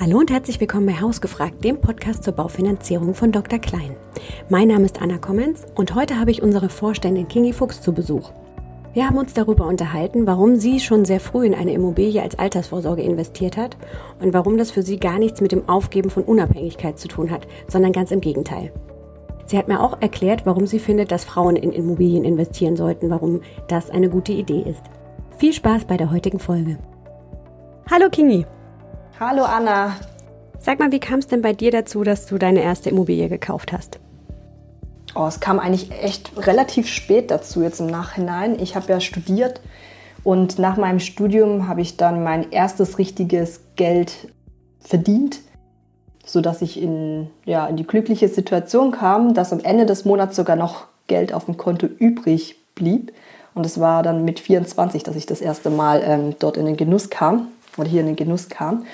Hallo und herzlich willkommen bei Hausgefragt, dem Podcast zur Baufinanzierung von Dr. Klein. Mein Name ist Anna Kommens und heute habe ich unsere Vorständin Kingi Fuchs zu Besuch. Wir haben uns darüber unterhalten, warum sie schon sehr früh in eine Immobilie als Altersvorsorge investiert hat und warum das für sie gar nichts mit dem Aufgeben von Unabhängigkeit zu tun hat, sondern ganz im Gegenteil. Sie hat mir auch erklärt, warum sie findet, dass Frauen in Immobilien investieren sollten, warum das eine gute Idee ist. Viel Spaß bei der heutigen Folge. Hallo Kingi! Hallo Anna. Sag mal, wie kam es denn bei dir dazu, dass du deine erste Immobilie gekauft hast? Oh, es kam eigentlich echt relativ spät dazu, jetzt im Nachhinein. Ich habe ja studiert und nach meinem Studium habe ich dann mein erstes richtiges Geld verdient, sodass ich in, ja, in die glückliche Situation kam, dass am Ende des Monats sogar noch Geld auf dem Konto übrig blieb. Und es war dann mit 24, dass ich das erste Mal ähm, dort in den Genuss kam oder hier in den Genuss kam.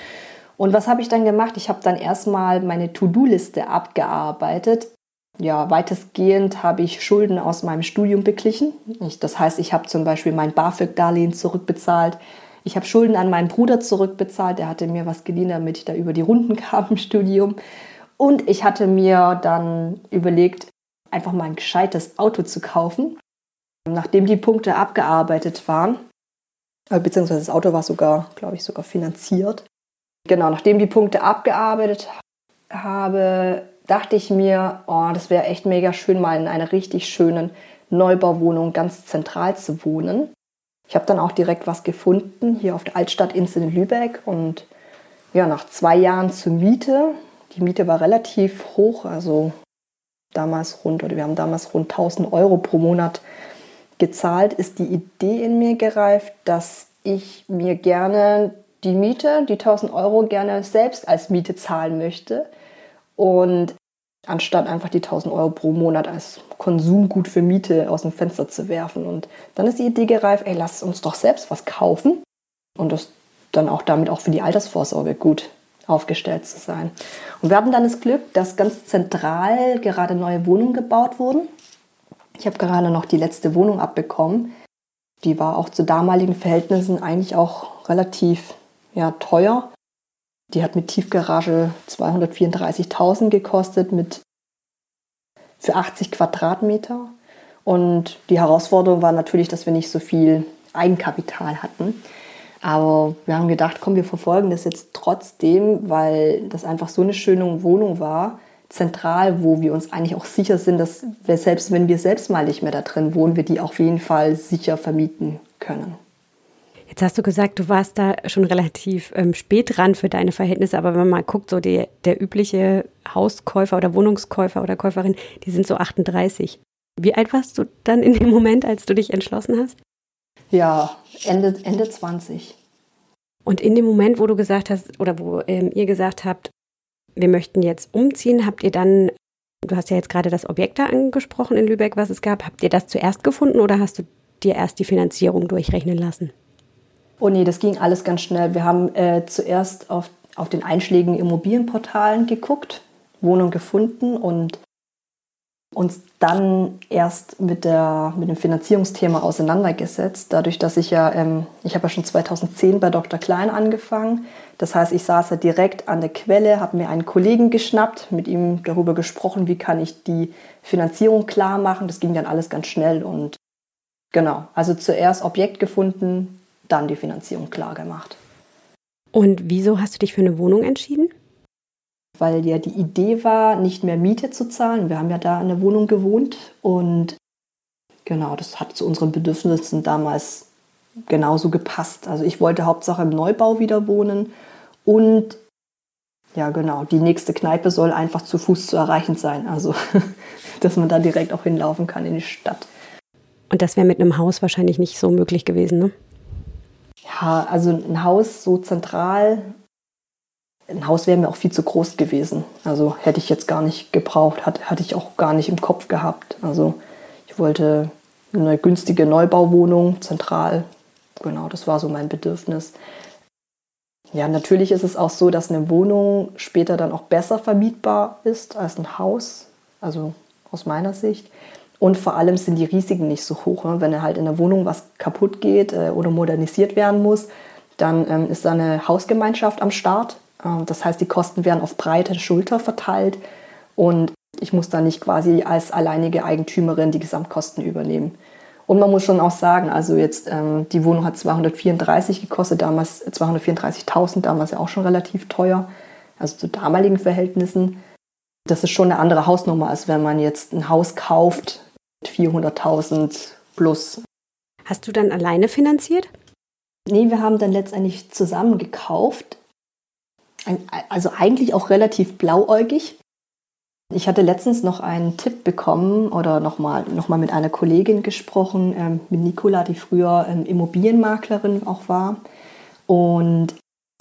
Und was habe ich dann gemacht? Ich habe dann erstmal meine To-Do-Liste abgearbeitet. Ja, weitestgehend habe ich Schulden aus meinem Studium beglichen. Ich, das heißt, ich habe zum Beispiel mein BAföG-Darlehen zurückbezahlt. Ich habe Schulden an meinen Bruder zurückbezahlt. Der hatte mir was geliehen, damit ich da über die Runden kam im Studium. Und ich hatte mir dann überlegt, einfach mal ein gescheites Auto zu kaufen. Nachdem die Punkte abgearbeitet waren, beziehungsweise das Auto war sogar, glaube ich, sogar finanziert. Genau, nachdem die Punkte abgearbeitet habe, dachte ich mir, oh, das wäre echt mega schön, mal in einer richtig schönen Neubauwohnung ganz zentral zu wohnen. Ich habe dann auch direkt was gefunden, hier auf der Altstadtinsel in Lübeck und ja, nach zwei Jahren zur Miete. Die Miete war relativ hoch, also damals rund, oder wir haben damals rund 1000 Euro pro Monat gezahlt, ist die Idee in mir gereift, dass ich mir gerne die Miete, die 1000 Euro, gerne selbst als Miete zahlen möchte. Und anstatt einfach die 1000 Euro pro Monat als Konsumgut für Miete aus dem Fenster zu werfen. Und dann ist die Idee gereift, ey, lass uns doch selbst was kaufen und das dann auch damit auch für die Altersvorsorge gut aufgestellt zu sein. Und wir hatten dann das Glück, dass ganz zentral gerade neue Wohnungen gebaut wurden. Ich habe gerade noch die letzte Wohnung abbekommen. Die war auch zu damaligen Verhältnissen eigentlich auch relativ ja, teuer. Die hat mit Tiefgarage 234.000 gekostet, mit für 80 Quadratmeter. Und die Herausforderung war natürlich, dass wir nicht so viel Eigenkapital hatten. Aber wir haben gedacht, komm, wir verfolgen das jetzt trotzdem, weil das einfach so eine schöne Wohnung war zentral, wo wir uns eigentlich auch sicher sind, dass wir selbst, wenn wir selbst mal nicht mehr da drin wohnen, wir die auf jeden Fall sicher vermieten können. Jetzt hast du gesagt, du warst da schon relativ ähm, spät dran für deine Verhältnisse, aber wenn man mal guckt, so die, der übliche Hauskäufer oder Wohnungskäufer oder Käuferin, die sind so 38. Wie alt warst du dann in dem Moment, als du dich entschlossen hast? Ja, Ende, Ende 20. Und in dem Moment, wo du gesagt hast, oder wo ähm, ihr gesagt habt, wir möchten jetzt umziehen, habt ihr dann, du hast ja jetzt gerade das Objekt da angesprochen in Lübeck, was es gab, habt ihr das zuerst gefunden oder hast du dir erst die Finanzierung durchrechnen lassen? Oh nee, das ging alles ganz schnell. Wir haben äh, zuerst auf, auf den einschlägigen Immobilienportalen geguckt, Wohnung gefunden und uns dann erst mit, der, mit dem Finanzierungsthema auseinandergesetzt. Dadurch, dass ich ja, ähm, ich habe ja schon 2010 bei Dr. Klein angefangen. Das heißt, ich saß ja direkt an der Quelle, habe mir einen Kollegen geschnappt, mit ihm darüber gesprochen, wie kann ich die Finanzierung klar machen. Das ging dann alles ganz schnell und genau, also zuerst Objekt gefunden, dann die Finanzierung klar gemacht. Und wieso hast du dich für eine Wohnung entschieden? Weil ja die Idee war, nicht mehr Miete zu zahlen. Wir haben ja da in der Wohnung gewohnt und genau, das hat zu unseren Bedürfnissen damals genauso gepasst. Also ich wollte Hauptsache im Neubau wieder wohnen und ja genau, die nächste Kneipe soll einfach zu Fuß zu erreichen sein. Also dass man da direkt auch hinlaufen kann in die Stadt. Und das wäre mit einem Haus wahrscheinlich nicht so möglich gewesen, ne? Ja, also ein Haus so zentral ein Haus wäre mir auch viel zu groß gewesen. Also hätte ich jetzt gar nicht gebraucht, hatte, hatte ich auch gar nicht im Kopf gehabt. Also ich wollte eine günstige Neubauwohnung, zentral. Genau, das war so mein Bedürfnis. Ja, natürlich ist es auch so, dass eine Wohnung später dann auch besser vermietbar ist als ein Haus. Also aus meiner Sicht. Und vor allem sind die Risiken nicht so hoch. Ne? Wenn halt in der Wohnung was kaputt geht äh, oder modernisiert werden muss, dann ähm, ist da eine Hausgemeinschaft am Start das heißt, die Kosten werden auf breite Schulter verteilt und ich muss dann nicht quasi als alleinige Eigentümerin die Gesamtkosten übernehmen. Und man muss schon auch sagen, also jetzt ähm, die Wohnung hat 234 gekostet, damals 234.000, damals ja auch schon relativ teuer, also zu damaligen Verhältnissen. Das ist schon eine andere Hausnummer, als wenn man jetzt ein Haus kauft mit 400.000 plus. Hast du dann alleine finanziert? Nee, wir haben dann letztendlich zusammen gekauft. Also eigentlich auch relativ blauäugig. Ich hatte letztens noch einen Tipp bekommen oder nochmal noch mal mit einer Kollegin gesprochen, ähm, mit Nicola, die früher ähm, Immobilienmaklerin auch war. Und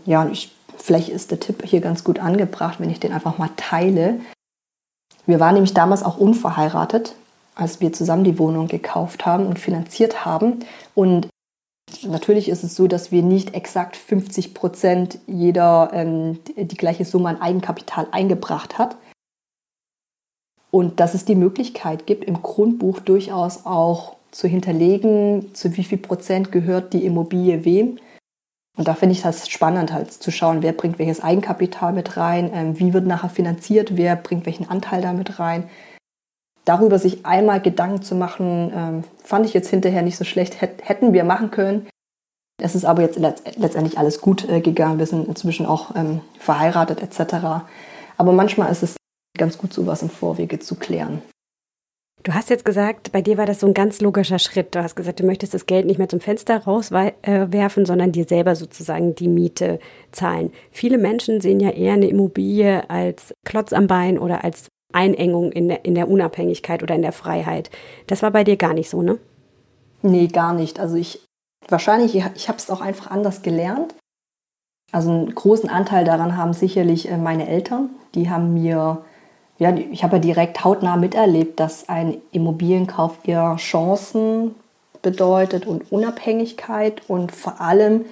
ja, ich, vielleicht ist der Tipp hier ganz gut angebracht, wenn ich den einfach mal teile. Wir waren nämlich damals auch unverheiratet, als wir zusammen die Wohnung gekauft haben und finanziert haben. Und natürlich ist es so, dass wir nicht exakt 50 Prozent jeder ähm, die gleiche Summe an Eigenkapital eingebracht hat. Und dass es die Möglichkeit gibt, im Grundbuch durchaus auch zu hinterlegen, zu wie viel Prozent gehört die Immobilie wem. Und da finde ich das spannend, halt zu schauen, wer bringt welches Eigenkapital mit rein, ähm, wie wird nachher finanziert, wer bringt welchen Anteil damit rein. Darüber sich einmal Gedanken zu machen, ähm, fand ich jetzt hinterher nicht so schlecht, hätten wir machen können. Es ist aber jetzt letztendlich alles gut äh, gegangen. Wir sind inzwischen auch ähm, verheiratet etc. Aber manchmal ist es ganz gut, sowas im Vorwege zu klären. Du hast jetzt gesagt, bei dir war das so ein ganz logischer Schritt. Du hast gesagt, du möchtest das Geld nicht mehr zum Fenster rauswerfen, sondern dir selber sozusagen die Miete zahlen. Viele Menschen sehen ja eher eine Immobilie als Klotz am Bein oder als Einengung in der, in der Unabhängigkeit oder in der Freiheit. Das war bei dir gar nicht so, ne? Nee, gar nicht. Also ich, wahrscheinlich, ich habe es auch einfach anders gelernt. Also einen großen Anteil daran haben sicherlich äh, meine Eltern. Die haben mir ja, ich habe ja direkt hautnah miterlebt, dass ein Immobilienkauf eher Chancen bedeutet und Unabhängigkeit und vor allem,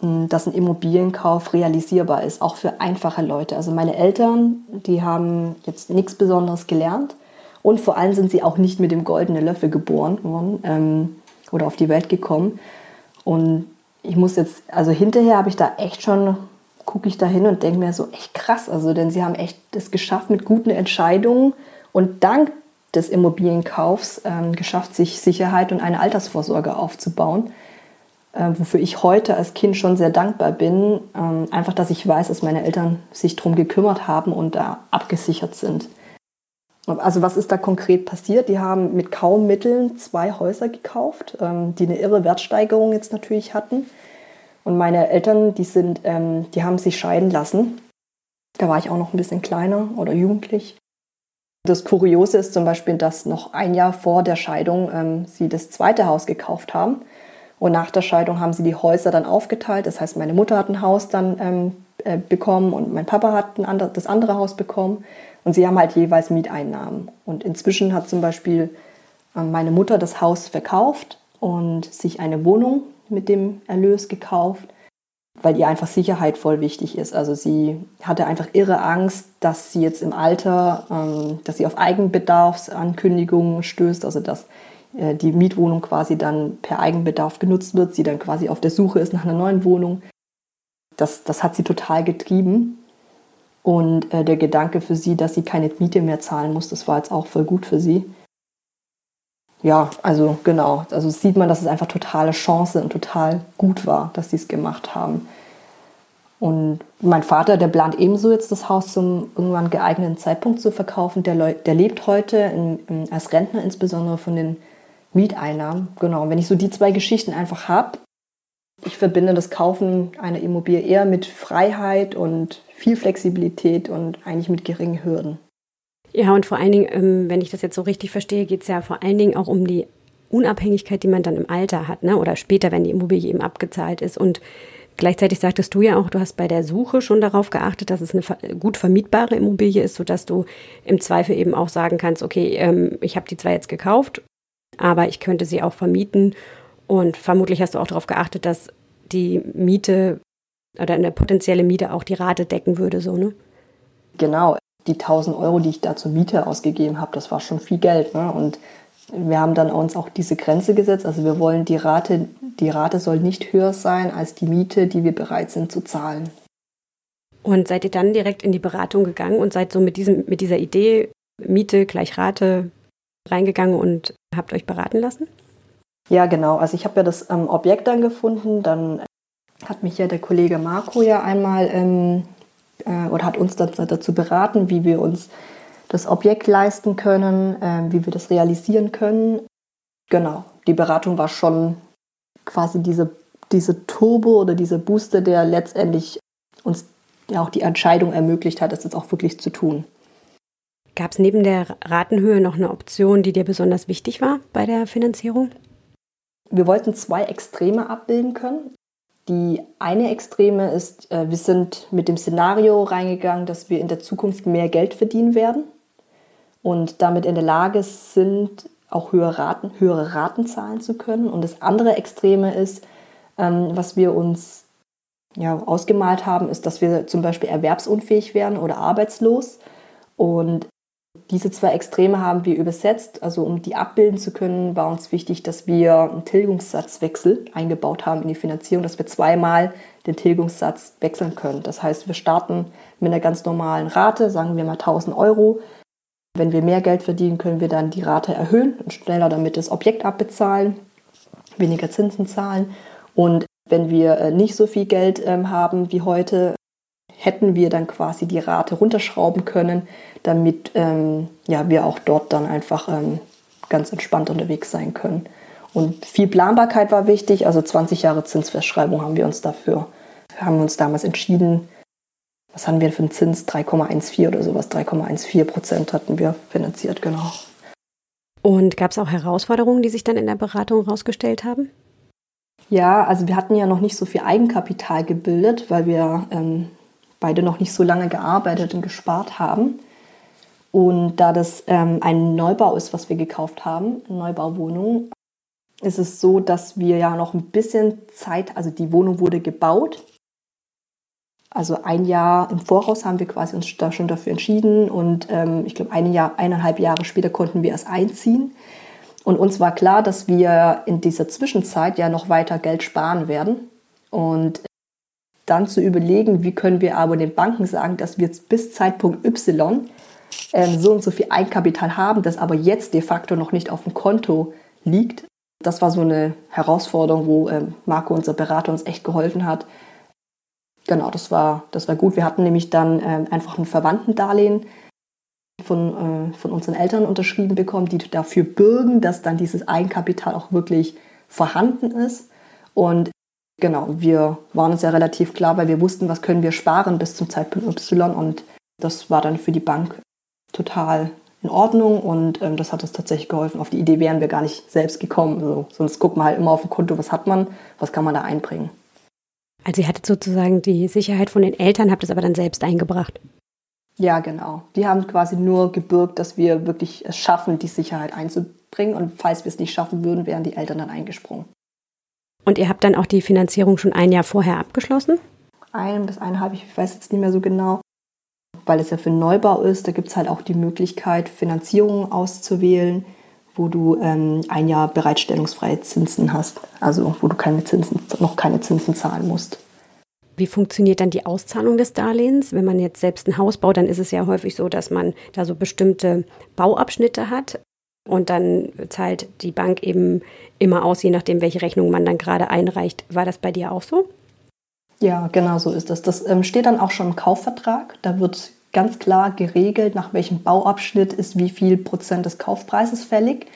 dass ein Immobilienkauf realisierbar ist, auch für einfache Leute. Also meine Eltern, die haben jetzt nichts Besonderes gelernt und vor allem sind sie auch nicht mit dem goldenen Löffel geboren worden ähm, oder auf die Welt gekommen. Und ich muss jetzt, also hinterher habe ich da echt schon gucke ich da hin und denke mir so, echt krass. Also, denn sie haben echt das geschafft mit guten Entscheidungen und dank des Immobilienkaufs ähm, geschafft, sich Sicherheit und eine Altersvorsorge aufzubauen. Äh, wofür ich heute als Kind schon sehr dankbar bin. Ähm, einfach, dass ich weiß, dass meine Eltern sich darum gekümmert haben und da abgesichert sind. Also was ist da konkret passiert? Die haben mit kaum Mitteln zwei Häuser gekauft, ähm, die eine irre Wertsteigerung jetzt natürlich hatten. Und meine Eltern, die sind, ähm, die haben sich scheiden lassen. Da war ich auch noch ein bisschen kleiner oder jugendlich. Das Kuriose ist zum Beispiel, dass noch ein Jahr vor der Scheidung ähm, sie das zweite Haus gekauft haben. Und nach der Scheidung haben sie die Häuser dann aufgeteilt. Das heißt, meine Mutter hat ein Haus dann ähm, äh, bekommen und mein Papa hat ein andre, das andere Haus bekommen. Und sie haben halt jeweils Mieteinnahmen. Und inzwischen hat zum Beispiel äh, meine Mutter das Haus verkauft und sich eine Wohnung mit dem Erlös gekauft, weil ihr einfach Sicherheit voll wichtig ist. Also sie hatte einfach irre Angst, dass sie jetzt im Alter, ähm, dass sie auf Eigenbedarfsankündigungen stößt, also dass die Mietwohnung quasi dann per Eigenbedarf genutzt wird, sie dann quasi auf der Suche ist nach einer neuen Wohnung. Das, das hat sie total getrieben. Und äh, der Gedanke für sie, dass sie keine Miete mehr zahlen muss, das war jetzt auch voll gut für sie ja, also genau. Also sieht man, dass es einfach totale Chance und total gut war, dass sie es gemacht haben. Und mein Vater, der plant ebenso jetzt das Haus zum irgendwann geeigneten Zeitpunkt zu verkaufen. Der, der lebt heute in, in, als Rentner insbesondere von den Mieteinnahmen. Genau, wenn ich so die zwei Geschichten einfach habe, ich verbinde das Kaufen einer Immobilie eher mit Freiheit und viel Flexibilität und eigentlich mit geringen Hürden. Ja, und vor allen Dingen, ähm, wenn ich das jetzt so richtig verstehe, geht es ja vor allen Dingen auch um die Unabhängigkeit, die man dann im Alter hat, ne? oder später, wenn die Immobilie eben abgezahlt ist. Und gleichzeitig sagtest du ja auch, du hast bei der Suche schon darauf geachtet, dass es eine gut vermietbare Immobilie ist, sodass du im Zweifel eben auch sagen kannst, okay, ähm, ich habe die zwar jetzt gekauft, aber ich könnte sie auch vermieten. Und vermutlich hast du auch darauf geachtet, dass die Miete oder eine potenzielle Miete auch die Rate decken würde, so, ne? Genau die 1000 Euro, die ich da zur Miete ausgegeben habe, das war schon viel Geld. Ne? Und wir haben dann uns auch diese Grenze gesetzt. Also wir wollen die Rate, die Rate soll nicht höher sein als die Miete, die wir bereit sind zu zahlen. Und seid ihr dann direkt in die Beratung gegangen und seid so mit, diesem, mit dieser Idee Miete gleich Rate reingegangen und habt euch beraten lassen? Ja, genau. Also ich habe ja das ähm, Objekt dann gefunden. Dann hat mich ja der Kollege Marco ja einmal ähm, äh, oder hat uns dann dazu beraten, wie wir uns das Objekt leisten können, äh, wie wir das realisieren können. Genau. Die Beratung war schon quasi diese, diese Turbo oder dieser Booster, der letztendlich uns ja auch die Entscheidung ermöglicht hat, das jetzt auch wirklich zu tun. Gab es neben der Ratenhöhe noch eine Option, die dir besonders wichtig war bei der Finanzierung? Wir wollten zwei Extreme abbilden können. Die eine Extreme ist, äh, wir sind mit dem Szenario reingegangen, dass wir in der Zukunft mehr Geld verdienen werden und damit in der Lage sind, auch höhere Raten, höhere Raten zahlen zu können. Und das andere Extreme ist, ähm, was wir uns ja, ausgemalt haben, ist, dass wir zum Beispiel erwerbsunfähig werden oder arbeitslos. Und diese zwei Extreme haben wir übersetzt. Also um die abbilden zu können, war uns wichtig, dass wir einen Tilgungssatzwechsel eingebaut haben in die Finanzierung, dass wir zweimal den Tilgungssatz wechseln können. Das heißt, wir starten mit einer ganz normalen Rate, sagen wir mal 1000 Euro. Wenn wir mehr Geld verdienen, können wir dann die Rate erhöhen und schneller damit das Objekt abbezahlen, weniger Zinsen zahlen. Und wenn wir äh, nicht so viel Geld ähm, haben wie heute, hätten wir dann quasi die Rate runterschrauben können, damit ähm, ja, wir auch dort dann einfach ähm, ganz entspannt unterwegs sein können. Und viel Planbarkeit war wichtig, also 20 Jahre Zinsfestschreibung haben wir uns dafür, haben wir uns damals entschieden. Was haben wir für einen Zins? 3,14 oder sowas, 3,14 Prozent hatten wir finanziert, genau. Und gab es auch Herausforderungen, die sich dann in der Beratung herausgestellt haben? Ja, also wir hatten ja noch nicht so viel Eigenkapital gebildet, weil wir ähm, beide noch nicht so lange gearbeitet und gespart haben. Und da das ähm, ein Neubau ist, was wir gekauft haben, eine Neubauwohnung, ist es so, dass wir ja noch ein bisschen Zeit, also die Wohnung wurde gebaut. Also ein Jahr im Voraus haben wir quasi uns da schon dafür entschieden und ähm, ich glaube ein Jahr, eineinhalb Jahre später konnten wir erst einziehen. Und uns war klar, dass wir in dieser Zwischenzeit ja noch weiter Geld sparen werden. Und dann zu überlegen, wie können wir aber den Banken sagen, dass wir bis Zeitpunkt Y ähm, so und so viel Eigenkapital haben, das aber jetzt de facto noch nicht auf dem Konto liegt. Das war so eine Herausforderung, wo ähm, Marco, unser Berater, uns echt geholfen hat. Genau, das war, das war gut. Wir hatten nämlich dann ähm, einfach ein Verwandtendarlehen von, äh, von unseren Eltern unterschrieben bekommen, die dafür bürgen, dass dann dieses Eigenkapital auch wirklich vorhanden ist. Und genau, wir waren uns ja relativ klar, weil wir wussten, was können wir sparen bis zum Zeitpunkt Y. Und das war dann für die Bank total in Ordnung und ähm, das hat uns tatsächlich geholfen. Auf die Idee wären wir gar nicht selbst gekommen. Also, sonst guckt man halt immer auf dem Konto, was hat man, was kann man da einbringen. Also ihr hattet sozusagen die Sicherheit von den Eltern, habt es aber dann selbst eingebracht. Ja, genau. Die haben quasi nur gebürgt, dass wir wirklich es schaffen, die Sicherheit einzubringen. Und falls wir es nicht schaffen würden, wären die Eltern dann eingesprungen. Und ihr habt dann auch die Finanzierung schon ein Jahr vorher abgeschlossen? Ein bis eineinhalb, ich weiß jetzt nicht mehr so genau weil es ja für Neubau ist, da gibt es halt auch die Möglichkeit, Finanzierungen auszuwählen, wo du ähm, ein Jahr bereitstellungsfreie Zinsen hast, also wo du keine Zinsen, noch keine Zinsen zahlen musst. Wie funktioniert dann die Auszahlung des Darlehens? Wenn man jetzt selbst ein Haus baut, dann ist es ja häufig so, dass man da so bestimmte Bauabschnitte hat und dann zahlt die Bank eben immer aus, je nachdem, welche Rechnung man dann gerade einreicht. War das bei dir auch so? Ja, genau so ist das. Das ähm, steht dann auch schon im Kaufvertrag. Da wird ganz klar geregelt, nach welchem Bauabschnitt ist wie viel Prozent des Kaufpreises fällig.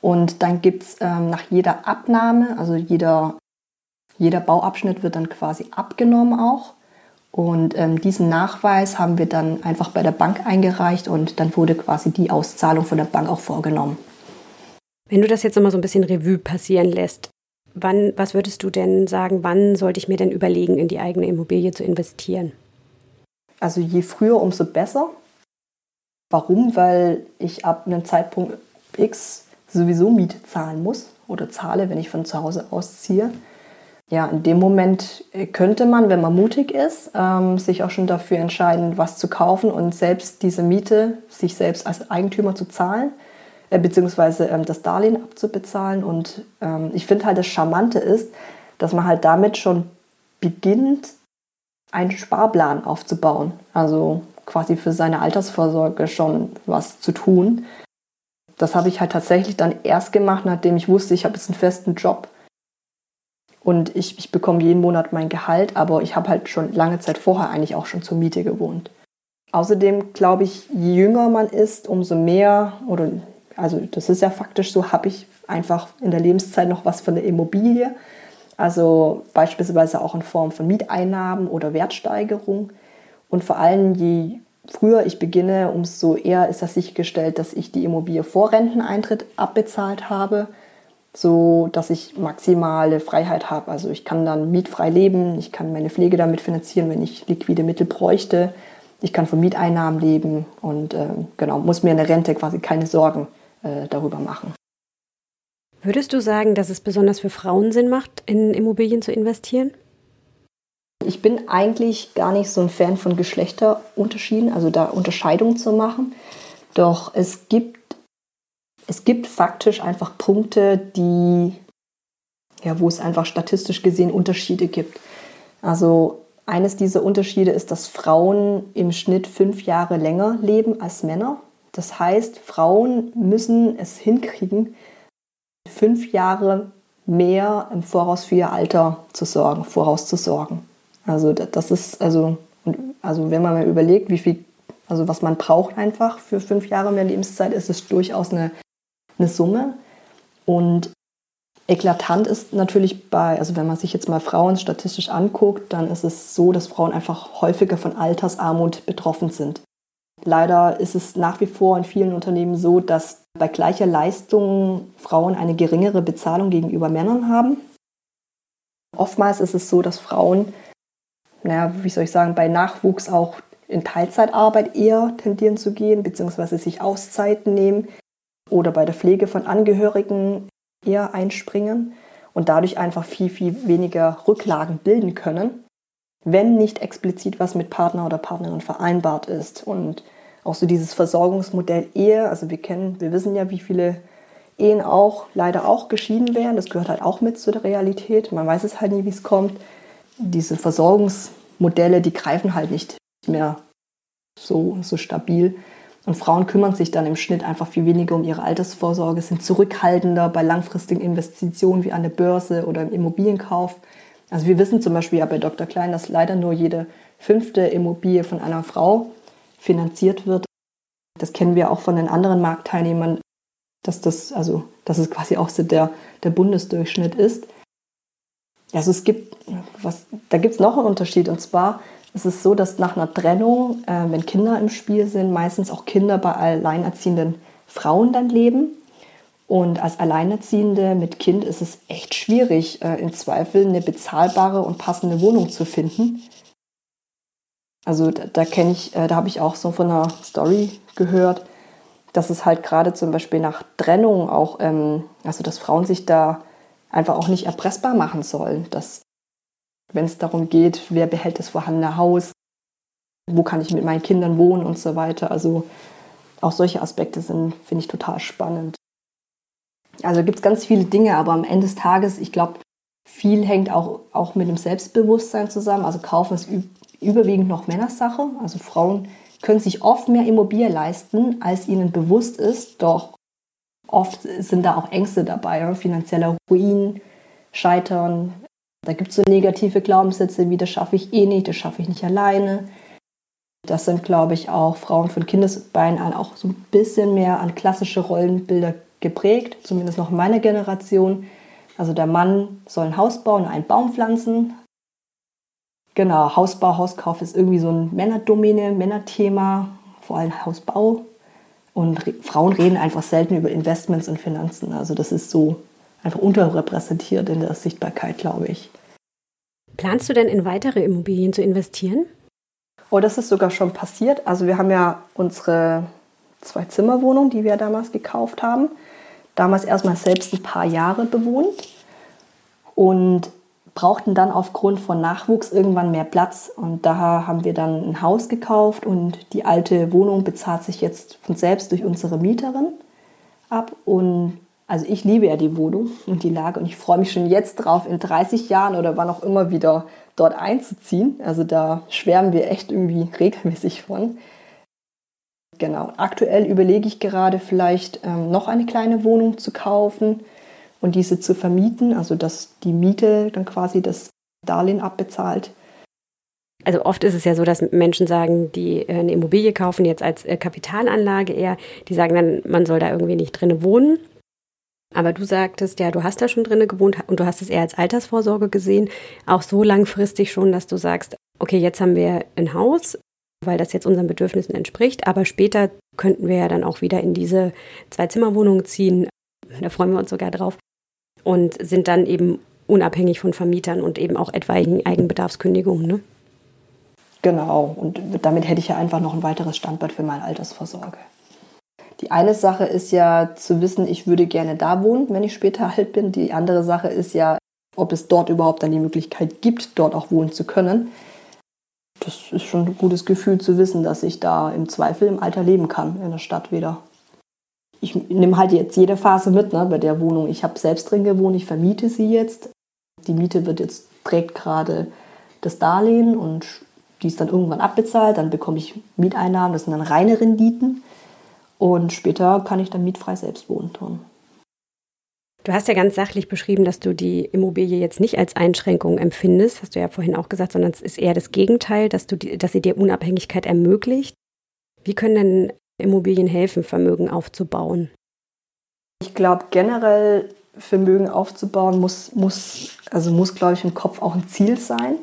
Und dann gibt es ähm, nach jeder Abnahme, also jeder, jeder Bauabschnitt wird dann quasi abgenommen auch. Und ähm, diesen Nachweis haben wir dann einfach bei der Bank eingereicht und dann wurde quasi die Auszahlung von der Bank auch vorgenommen. Wenn du das jetzt nochmal so ein bisschen Revue passieren lässt, wann, was würdest du denn sagen, wann sollte ich mir denn überlegen, in die eigene Immobilie zu investieren? Also je früher, umso besser. Warum? Weil ich ab einem Zeitpunkt X sowieso Miete zahlen muss oder zahle, wenn ich von zu Hause ausziehe. Ja, in dem Moment könnte man, wenn man mutig ist, ähm, sich auch schon dafür entscheiden, was zu kaufen und selbst diese Miete sich selbst als Eigentümer zu zahlen, äh, beziehungsweise ähm, das Darlehen abzubezahlen. Und ähm, ich finde halt, das Charmante ist, dass man halt damit schon beginnt, einen Sparplan aufzubauen. Also quasi für seine Altersvorsorge schon was zu tun. Das habe ich halt tatsächlich dann erst gemacht, nachdem ich wusste, ich habe jetzt einen festen Job und ich, ich bekomme jeden Monat mein Gehalt, aber ich habe halt schon lange Zeit vorher eigentlich auch schon zur Miete gewohnt. Außerdem glaube ich, je jünger man ist, umso mehr, oder also das ist ja faktisch so, habe ich einfach in der Lebenszeit noch was von der Immobilie. Also beispielsweise auch in Form von Mieteinnahmen oder Wertsteigerung. Und vor allem, je früher ich beginne, umso eher ist das sichergestellt, dass ich die Immobilie vor Renteneintritt abbezahlt habe, so dass ich maximale Freiheit habe. Also ich kann dann mietfrei leben, ich kann meine Pflege damit finanzieren, wenn ich liquide Mittel bräuchte. Ich kann von Mieteinnahmen leben und äh, genau, muss mir in der Rente quasi keine Sorgen äh, darüber machen. Würdest du sagen, dass es besonders für Frauen Sinn macht, in Immobilien zu investieren? Ich bin eigentlich gar nicht so ein Fan von Geschlechterunterschieden, also da Unterscheidungen zu machen. Doch es gibt, es gibt faktisch einfach Punkte, die, ja, wo es einfach statistisch gesehen Unterschiede gibt. Also eines dieser Unterschiede ist, dass Frauen im Schnitt fünf Jahre länger leben als Männer. Das heißt, Frauen müssen es hinkriegen, fünf Jahre mehr im Voraus für ihr Alter zu sorgen, vorauszusorgen. Also das ist, also, also wenn man mal überlegt, wie viel, also was man braucht einfach für fünf Jahre mehr Lebenszeit, ist es durchaus eine, eine Summe. Und eklatant ist natürlich bei, also wenn man sich jetzt mal Frauen statistisch anguckt, dann ist es so, dass Frauen einfach häufiger von Altersarmut betroffen sind. Leider ist es nach wie vor in vielen Unternehmen so, dass bei gleicher Leistung Frauen eine geringere Bezahlung gegenüber Männern haben. Oftmals ist es so, dass Frauen, naja, wie soll ich sagen, bei Nachwuchs auch in Teilzeitarbeit eher tendieren zu gehen, beziehungsweise sich Auszeiten nehmen oder bei der Pflege von Angehörigen eher einspringen und dadurch einfach viel, viel weniger Rücklagen bilden können, wenn nicht explizit was mit Partner oder Partnerin vereinbart ist. Und auch so dieses Versorgungsmodell Ehe, also wir kennen, wir wissen ja, wie viele Ehen auch leider auch geschieden werden. Das gehört halt auch mit zu der Realität. Man weiß es halt nie, wie es kommt. Diese Versorgungsmodelle, die greifen halt nicht mehr so, so stabil. Und Frauen kümmern sich dann im Schnitt einfach viel weniger um ihre Altersvorsorge, sind zurückhaltender bei langfristigen Investitionen wie an der Börse oder im Immobilienkauf. Also wir wissen zum Beispiel ja bei Dr. Klein, dass leider nur jede fünfte Immobilie von einer Frau finanziert wird. Das kennen wir auch von den anderen Marktteilnehmern, dass das, also, dass es quasi auch so der, der Bundesdurchschnitt ist. Also es gibt, was, da gibt es noch einen Unterschied und zwar ist es so, dass nach einer Trennung, äh, wenn Kinder im Spiel sind, meistens auch Kinder bei alleinerziehenden Frauen dann leben. Und als Alleinerziehende mit Kind ist es echt schwierig, äh, im Zweifel eine bezahlbare und passende Wohnung zu finden. Also da, da kenne ich, äh, da habe ich auch so von einer Story gehört, dass es halt gerade zum Beispiel nach Trennung auch, ähm, also dass Frauen sich da einfach auch nicht erpressbar machen sollen, dass wenn es darum geht, wer behält das vorhandene Haus, wo kann ich mit meinen Kindern wohnen und so weiter. Also auch solche Aspekte sind, finde ich, total spannend. Also gibt es ganz viele Dinge, aber am Ende des Tages, ich glaube, viel hängt auch, auch mit dem Selbstbewusstsein zusammen. Also kaufen ist überwiegend noch Männersache. Also Frauen können sich oft mehr Immobilie leisten, als ihnen bewusst ist. Doch oft sind da auch Ängste dabei, finanzieller Ruin, Scheitern, da gibt es so negative Glaubenssätze wie, das schaffe ich eh nicht, das schaffe ich nicht alleine. Das sind, glaube ich, auch Frauen von Kindesbeinen an auch so ein bisschen mehr an klassische Rollenbilder geprägt, zumindest noch in meiner Generation. Also der Mann soll ein Haus bauen, einen Baum pflanzen. Genau, Hausbau, Hauskauf ist irgendwie so ein Männerdomäne, Männerthema, vor allem Hausbau. Und Frauen reden einfach selten über Investments und Finanzen. Also das ist so einfach unterrepräsentiert in der Sichtbarkeit, glaube ich. Planst du denn in weitere Immobilien zu investieren? Oh, das ist sogar schon passiert. Also wir haben ja unsere Zwei-Zimmer-Wohnung, die wir damals gekauft haben, damals erstmal selbst ein paar Jahre bewohnt und brauchten dann aufgrund von Nachwuchs irgendwann mehr Platz. Und daher haben wir dann ein Haus gekauft und die alte Wohnung bezahlt sich jetzt von selbst durch unsere Mieterin ab. Und Also ich liebe ja die Wohnung und die Lage und ich freue mich schon jetzt drauf, in 30 Jahren oder wann auch immer wieder dort einzuziehen. Also da schwärmen wir echt irgendwie regelmäßig von. Genau. Aktuell überlege ich gerade vielleicht ähm, noch eine kleine Wohnung zu kaufen und diese zu vermieten, also dass die Miete dann quasi das Darlehen abbezahlt. Also oft ist es ja so, dass Menschen sagen, die äh, eine Immobilie kaufen, jetzt als äh, Kapitalanlage eher, die sagen dann, man soll da irgendwie nicht drinne wohnen. Aber du sagtest ja, du hast da schon drinne gewohnt und du hast es eher als Altersvorsorge gesehen, auch so langfristig schon, dass du sagst, okay, jetzt haben wir ein Haus, weil das jetzt unseren Bedürfnissen entspricht. Aber später könnten wir ja dann auch wieder in diese Zwei-Zimmer-Wohnung ziehen. Da freuen wir uns sogar drauf. Und sind dann eben unabhängig von Vermietern und eben auch etwaigen Eigenbedarfskündigungen. Ne? Genau. Und damit hätte ich ja einfach noch ein weiteres Standbein für meine Altersvorsorge. Die eine Sache ist ja zu wissen, ich würde gerne da wohnen, wenn ich später alt bin. Die andere Sache ist ja, ob es dort überhaupt dann die Möglichkeit gibt, dort auch wohnen zu können das ist schon ein gutes Gefühl zu wissen, dass ich da im Zweifel im Alter leben kann in der Stadt wieder. Ich nehme halt jetzt jede Phase mit ne, bei der Wohnung. Ich habe selbst drin gewohnt, ich vermiete sie jetzt. Die Miete wird jetzt, trägt gerade das Darlehen und die ist dann irgendwann abbezahlt. Dann bekomme ich Mieteinnahmen, das sind dann reine Renditen. Und später kann ich dann mietfrei selbst wohnen drin. Du hast ja ganz sachlich beschrieben, dass du die Immobilie jetzt nicht als Einschränkung empfindest, hast du ja vorhin auch gesagt, sondern es ist eher das Gegenteil, dass, du die, dass sie dir Unabhängigkeit ermöglicht. Wie können denn Immobilien helfen, Vermögen aufzubauen? Ich glaube generell Vermögen aufzubauen muss, muss, also muss, glaube ich, im Kopf auch ein Ziel sein.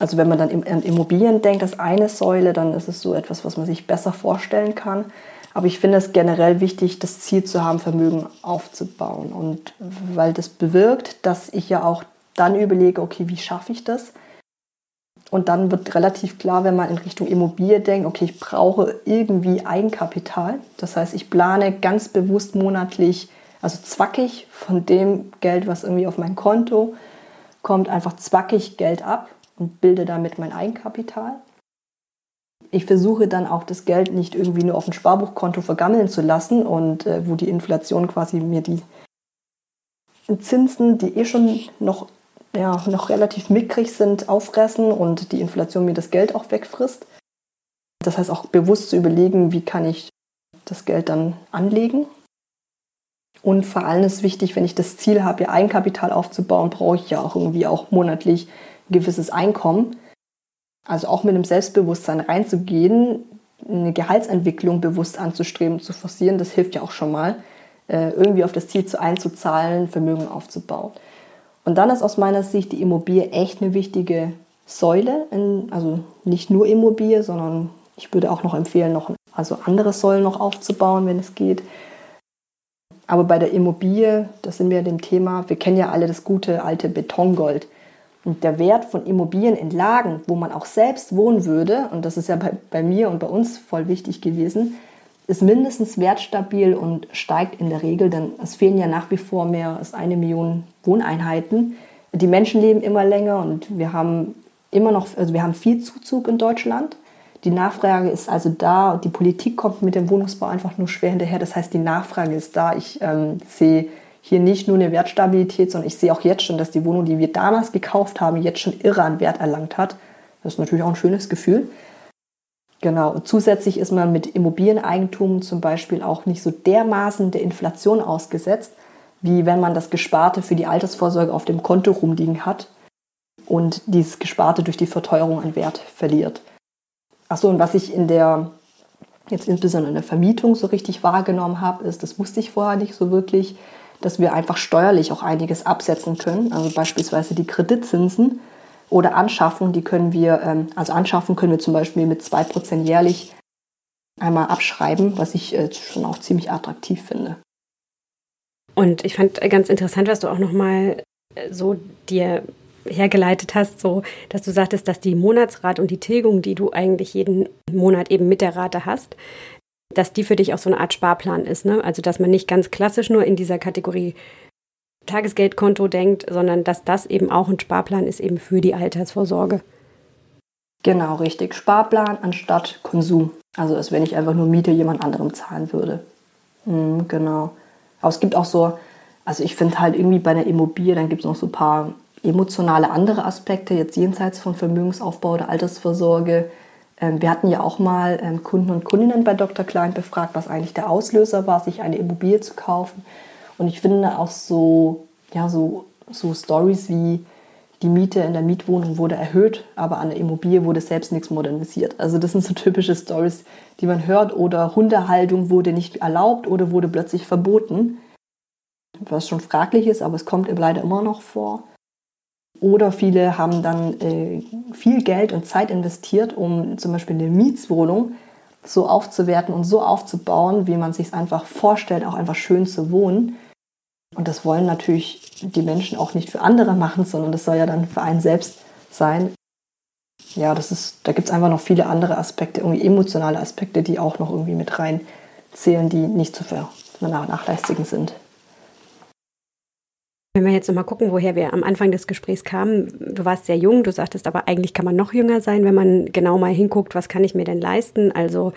Also wenn man dann an Immobilien denkt, das eine Säule, dann ist es so etwas, was man sich besser vorstellen kann. Aber ich finde es generell wichtig, das Ziel zu haben, Vermögen aufzubauen. Und weil das bewirkt, dass ich ja auch dann überlege, okay, wie schaffe ich das? Und dann wird relativ klar, wenn man in Richtung Immobilie denkt, okay, ich brauche irgendwie Eigenkapital. Das heißt, ich plane ganz bewusst monatlich, also zwackig von dem Geld, was irgendwie auf mein Konto kommt, einfach zwackig Geld ab und bilde damit mein Eigenkapital ich versuche dann auch das Geld nicht irgendwie nur auf ein Sparbuchkonto vergammeln zu lassen und äh, wo die Inflation quasi mir die Zinsen, die eh schon noch, ja, noch relativ mickrig sind, auffressen und die Inflation mir das Geld auch wegfrisst. Das heißt auch bewusst zu überlegen, wie kann ich das Geld dann anlegen. Und vor allem ist wichtig, wenn ich das Ziel habe, ihr Eigenkapital aufzubauen, brauche ich ja auch irgendwie auch monatlich ein gewisses Einkommen also auch mit einem Selbstbewusstsein reinzugehen, eine Gehaltsentwicklung bewusst anzustreben, zu forcieren, das hilft ja auch schon mal, äh, irgendwie auf das Ziel zu einzuzahlen, Vermögen aufzubauen. Und dann ist aus meiner Sicht die Immobilie echt eine wichtige Säule, in, also nicht nur Immobilie, sondern ich würde auch noch empfehlen, noch also andere Säulen noch aufzubauen, wenn es geht. Aber bei der Immobilie, das sind wir dem Thema, wir kennen ja alle das gute alte Betongold. Und der Wert von Immobilien in Lagen, wo man auch selbst wohnen würde, und das ist ja bei, bei mir und bei uns voll wichtig gewesen, ist mindestens wertstabil und steigt in der Regel, denn es fehlen ja nach wie vor mehr als eine Million Wohneinheiten. Die Menschen leben immer länger und wir haben immer noch, also wir haben viel Zuzug in Deutschland. Die Nachfrage ist also da und die Politik kommt mit dem Wohnungsbau einfach nur schwer hinterher. Das heißt, die Nachfrage ist da. Ich ähm, sehe hier nicht nur eine Wertstabilität, sondern ich sehe auch jetzt schon, dass die Wohnung, die wir damals gekauft haben, jetzt schon irre an Wert erlangt hat. Das ist natürlich auch ein schönes Gefühl. Genau. Und zusätzlich ist man mit Immobilieneigentum zum Beispiel auch nicht so dermaßen der Inflation ausgesetzt, wie wenn man das Gesparte für die Altersvorsorge auf dem Konto rumliegen hat und dieses Gesparte durch die Verteuerung an Wert verliert. Achso, und was ich in der, jetzt insbesondere in der Vermietung so richtig wahrgenommen habe, ist, das wusste ich vorher nicht so wirklich, dass wir einfach steuerlich auch einiges absetzen können. Also beispielsweise die Kreditzinsen oder Anschaffung, die können wir, ähm, also anschaffen können wir zum Beispiel mit 2% jährlich einmal abschreiben, was ich äh, schon auch ziemlich attraktiv finde. Und ich fand ganz interessant, was du auch nochmal äh, so dir hergeleitet hast, so dass du sagtest, dass die Monatsrate und die Tilgung, die du eigentlich jeden Monat eben mit der Rate hast, dass die für dich auch so eine Art Sparplan ist. Ne? Also, dass man nicht ganz klassisch nur in dieser Kategorie Tagesgeldkonto denkt, sondern dass das eben auch ein Sparplan ist, eben für die Altersvorsorge. Genau, richtig. Sparplan anstatt Konsum. Also, als wenn ich einfach nur Miete jemand anderem zahlen würde. Mhm, genau. Aber es gibt auch so, also ich finde halt irgendwie bei einer Immobilie, dann gibt es noch so ein paar emotionale andere Aspekte, jetzt jenseits von Vermögensaufbau oder Altersvorsorge. Ähm, wir hatten ja auch mal ähm, Kunden und Kundinnen bei Dr. Klein befragt, was eigentlich der Auslöser war, sich eine Immobilie zu kaufen. Und ich finde auch so, ja, so, so Stories wie die Miete in der Mietwohnung wurde erhöht, aber an der Immobilie wurde selbst nichts modernisiert. Also das sind so typische Stories, die man hört. Oder Hundehaltung wurde nicht erlaubt oder wurde plötzlich verboten. Was schon fraglich ist, aber es kommt leider immer noch vor. Oder viele haben dann äh, viel Geld und Zeit investiert, um zum Beispiel eine Mietswohnung so aufzuwerten und so aufzubauen, wie man sich es einfach vorstellt, auch einfach schön zu wohnen. Und das wollen natürlich die Menschen auch nicht für andere machen, sondern das soll ja dann für einen selbst sein. Ja, das ist, da gibt es einfach noch viele andere Aspekte, irgendwie emotionale Aspekte, die auch noch irgendwie mit reinzählen, die nicht zu vernachlässigen sind. Wenn wir jetzt nochmal gucken, woher wir am Anfang des Gesprächs kamen, du warst sehr jung, du sagtest aber eigentlich kann man noch jünger sein, wenn man genau mal hinguckt, was kann ich mir denn leisten? Also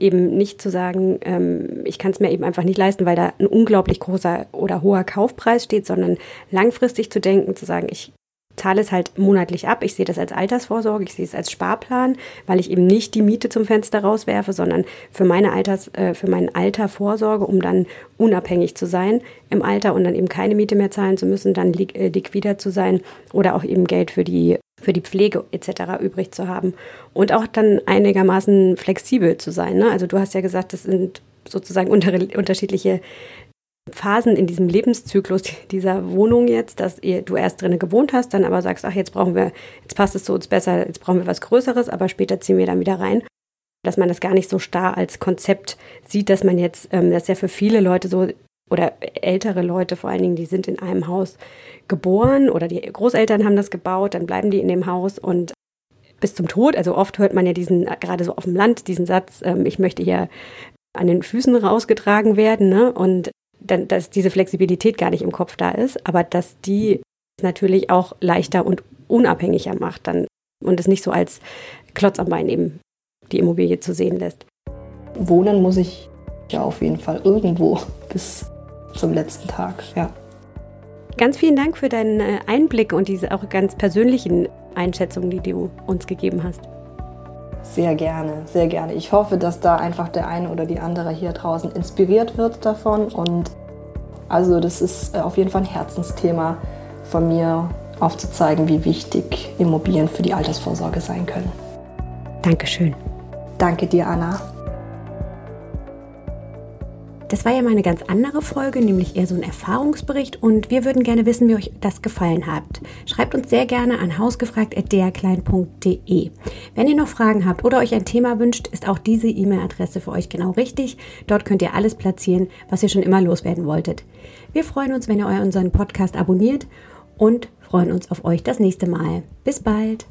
eben nicht zu sagen, ähm, ich kann es mir eben einfach nicht leisten, weil da ein unglaublich großer oder hoher Kaufpreis steht, sondern langfristig zu denken, zu sagen, ich zahle es halt monatlich ab. Ich sehe das als Altersvorsorge, ich sehe es als Sparplan, weil ich eben nicht die Miete zum Fenster rauswerfe, sondern für meine Alters, äh, für mein Alter vorsorge, um dann unabhängig zu sein im Alter und dann eben keine Miete mehr zahlen zu müssen, dann li äh, liquider zu sein oder auch eben Geld für die für die Pflege etc. übrig zu haben und auch dann einigermaßen flexibel zu sein. Ne? Also du hast ja gesagt, das sind sozusagen unter, unterschiedliche Phasen in diesem Lebenszyklus dieser Wohnung jetzt, dass ihr, du erst drinnen gewohnt hast, dann aber sagst, ach, jetzt brauchen wir, jetzt passt es zu uns besser, jetzt brauchen wir was Größeres, aber später ziehen wir dann wieder rein. Dass man das gar nicht so starr als Konzept sieht, dass man jetzt, ähm, das ist ja für viele Leute so, oder ältere Leute vor allen Dingen, die sind in einem Haus geboren oder die Großeltern haben das gebaut, dann bleiben die in dem Haus und bis zum Tod, also oft hört man ja diesen, gerade so auf dem Land, diesen Satz, ähm, ich möchte hier an den Füßen rausgetragen werden, ne? Und dann, dass diese Flexibilität gar nicht im Kopf da ist, aber dass die natürlich auch leichter und unabhängiger macht dann und es nicht so als Klotz am Bein eben die Immobilie zu sehen lässt. Wohnen muss ich ja auf jeden Fall irgendwo bis zum letzten Tag, ja. Ganz vielen Dank für deinen äh, Einblick und diese auch ganz persönlichen Einschätzungen, die du uns gegeben hast. Sehr gerne, sehr gerne. Ich hoffe, dass da einfach der eine oder die andere hier draußen inspiriert wird davon. Und also das ist äh, auf jeden Fall ein Herzensthema von mir, aufzuzeigen, wie wichtig Immobilien für die Altersvorsorge sein können. Dankeschön. Danke dir, Anna. Das war ja mal eine ganz andere Folge, nämlich eher so ein Erfahrungsbericht und wir würden gerne wissen, wie euch das gefallen hat. Schreibt uns sehr gerne an hausgefragt.derklein.de. Wenn ihr noch Fragen habt oder euch ein Thema wünscht, ist auch diese E-Mail-Adresse für euch genau richtig. Dort könnt ihr alles platzieren, was ihr schon immer loswerden wolltet. Wir freuen uns, wenn ihr unseren Podcast abonniert und freuen uns auf euch das nächste Mal. Bis bald!